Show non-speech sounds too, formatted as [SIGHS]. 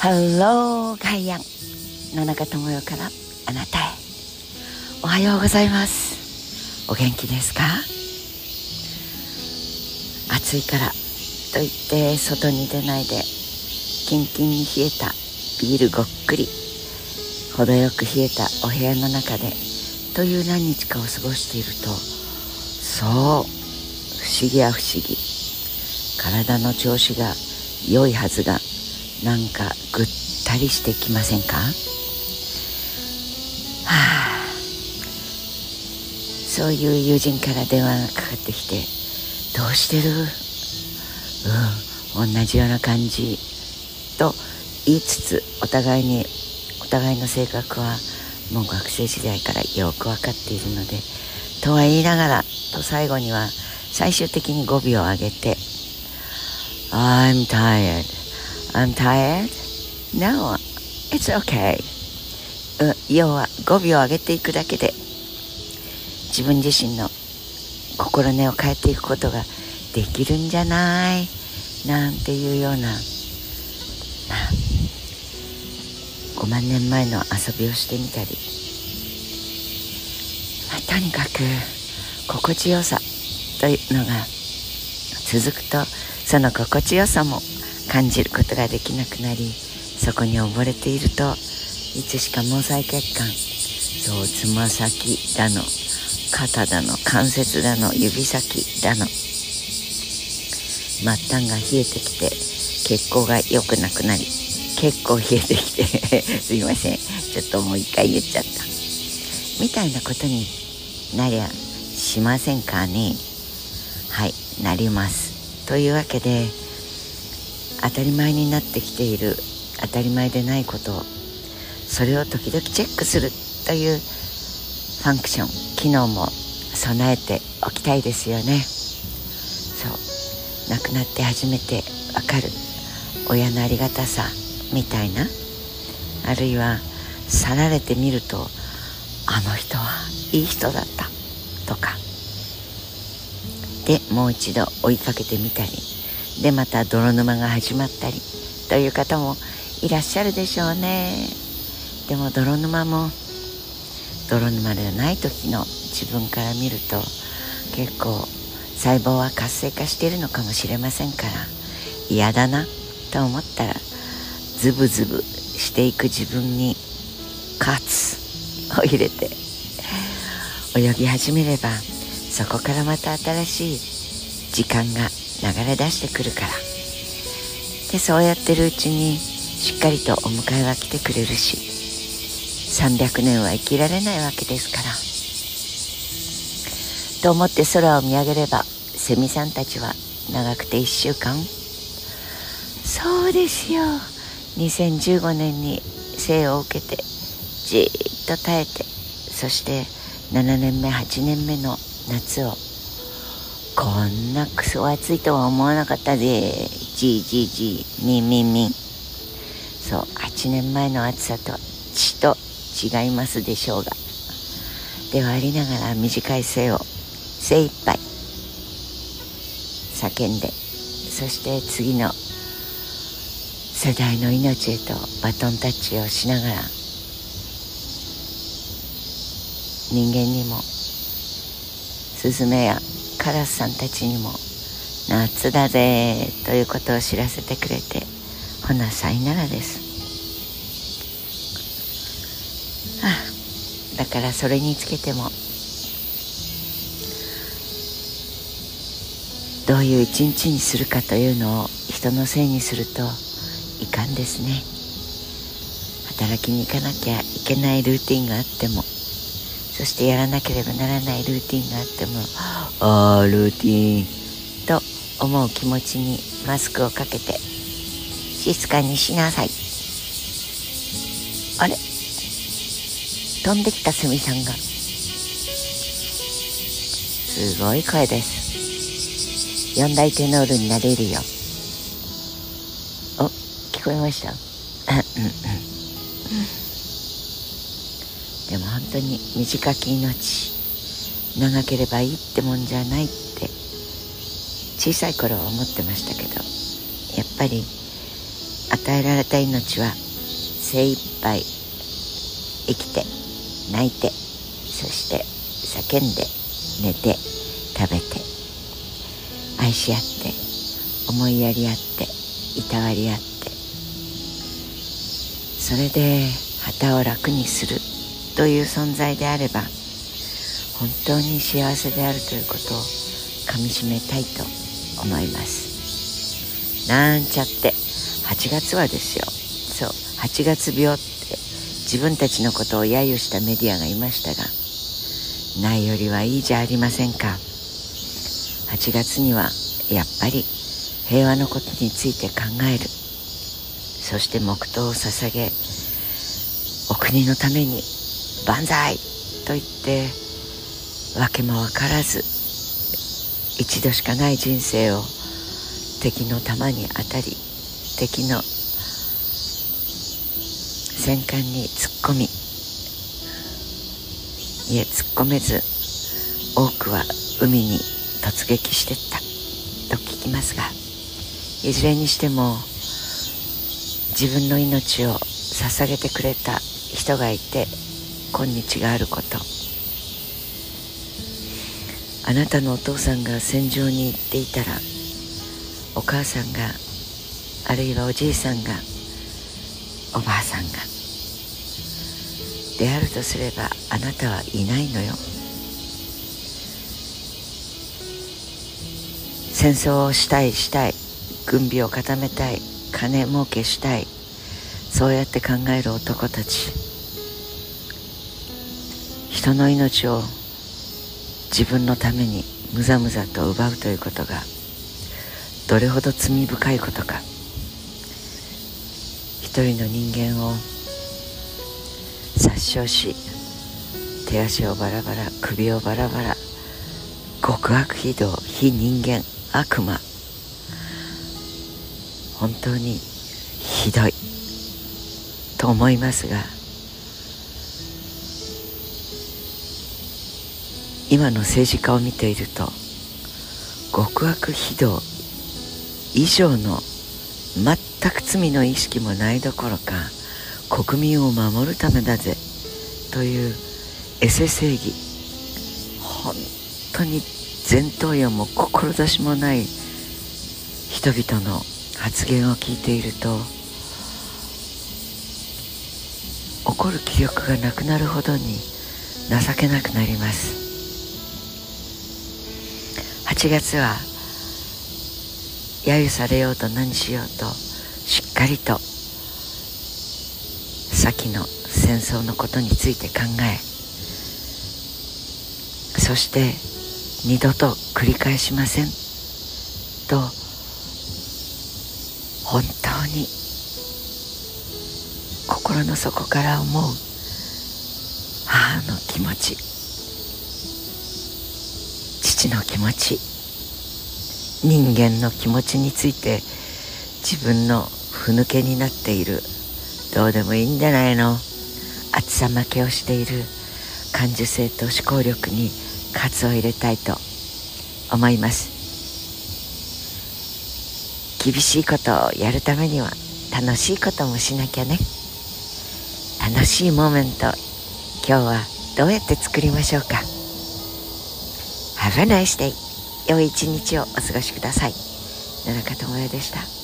ハローガイアン野中智代からあなたへ。おはようございます。お元気ですか？暑いからと言って外に出ないでキンキンに冷えたビールごっくり程よく冷えたお部屋の中でという何日かを過ごしているとそう不思議や不思議。体の調子が良いはずがなんかぐったりしてきませんか？は [SIGHS] あそういう友人から電話がかかってきて「どうしてる?」うん同じような感じと言いつつお互いにお互いの性格はもう学生時代からよく分かっているのでとは言いながらと最後には最終的に語尾を上げて「I'm tired I'm tired. No it's okay」要は語尾を上げていくだけで。自分自身の心根を変えていくことができるんじゃない？なんていうような。5万年前の遊びをしてみたり、まあ、とにかく心地よさというのが続くとその心地よさも感じることができなくなりそこに溺れているといつしか毛細血管そうつま先だの肩だの関節だの指先だの末端が冷えてきて血行が良くなくなり結構冷えてきて [LAUGHS] すいません。ちょっともう一回言っちゃった。みたいなことになりゃしませんかね。はいなります。というわけで当たり前になってきている当たり前でないことをそれを時々チェックするというファンクション機能も備えておきたいですよね。そう。亡くなって初めてわかる親のありがたさみたいなあるいは去られてみるとあの人はいい人だったとか。でもう一度追いかけてみたりでまた泥沼が始まったりという方もいらっしゃるでしょうね。でも泥沼も泥沼ではない時の自分から見ると結構細胞は活性化しているのかもしれませんから嫌だなと思ったらズブズブしていく自分にカツを入れて泳ぎ始めればそこからまた新しい時間が流れ出してくるから。でそうやってるうちにしっかりとお迎えは来てくれるし300年は生きられないわけですから。と思って空を見上げればセミさんたちは長くて1週間。そうですよ。2015年に生を受けてじっと耐えてそして7年目8年目の夏をこんなクソ暑いとは思わなかったぜ。じいじいじいみんみんみんそう8年前の暑さと血と違いますでしょうが。ではありながら短い生を精一杯。叫んで。そして次の世代の命へとバトンタッチをしながら。人間にもスズメや。カラスさんたちにも夏だぜということを知らせてくれてほなさいならです。あだからそれにつけてもどういう一日にするかというのを人のせいにするといかんですね。働きに行かなきゃいけないルーティンがあってもそしてやらなければならないルーティンがあってもああルーティンと思う気持ちにマスクをかけて静かにしなさい。あれ？飛んできたセミさんが。すごい声です。四大テノールになれるよ。お聞こえました？うんうんでも本当に短き命長ければいいってもんじゃないって小さい頃は思ってましたけどやっぱり与えられた命は精一杯生きて泣いてそして叫んで寝て食べて愛し合って思いやり合っていたわり合ってそれで旗を楽にする。という存在であれば本当に幸せであるということをかみしめたいと思います。なんちゃって8月はですよ。そう8月病って自分たちのことを揶揄したメディアがいましたがないよりはいいじゃありませんか。8月にはやっぱり平和のことについて考える。そして黙祷を捧げお国のために万歳と言って訳も分からず一度しかない人生を敵の弾に当たり敵の戦艦に突っ込みいえ突っ込めず多くは海に突撃してったと聞きますがいずれにしても自分の命を捧げてくれた人がいて今日があること。あなたのお父さんが戦場に行っていたらお母さんがあるいはおじいさんがおばあさんがであるとすればあなたはいないのよ。戦争をしたいしたい軍備を固めたい金儲けしたいそうやって考える男たち。人の命を自分のためにむざむざと奪うということがどれほど罪深いことか。一人の人間を殺傷し手足をバラバラ首をバラバラ極悪非道非人間悪魔。本当にひどい。と思いますが今の政治家を見ていると極悪非道以上の全く罪の意識もないどころか国民を守るためだぜというエセ正義。本当に前頭葉も志もない人々の発言を聞いていると怒る気力がなくなるほどに情けなくなります。8月は揶揄されようと何しようとしっかりと先の戦争のことについて考えそして二度と繰り返しません。と本当に心の底から思う母の気持ち。の気持ち。人間の気持ちについて自分のふぬけになっている。どうでもいいんじゃないの。暑さ負けをしている。感受性と思考力に喝を入れたいと。思います。厳しいことをやるためには楽しいこともしなきゃね。楽しいモーメント。今日はどうやって作りましょうか。Have a nice day. 良い一日をお過ごしください。野中智也でした。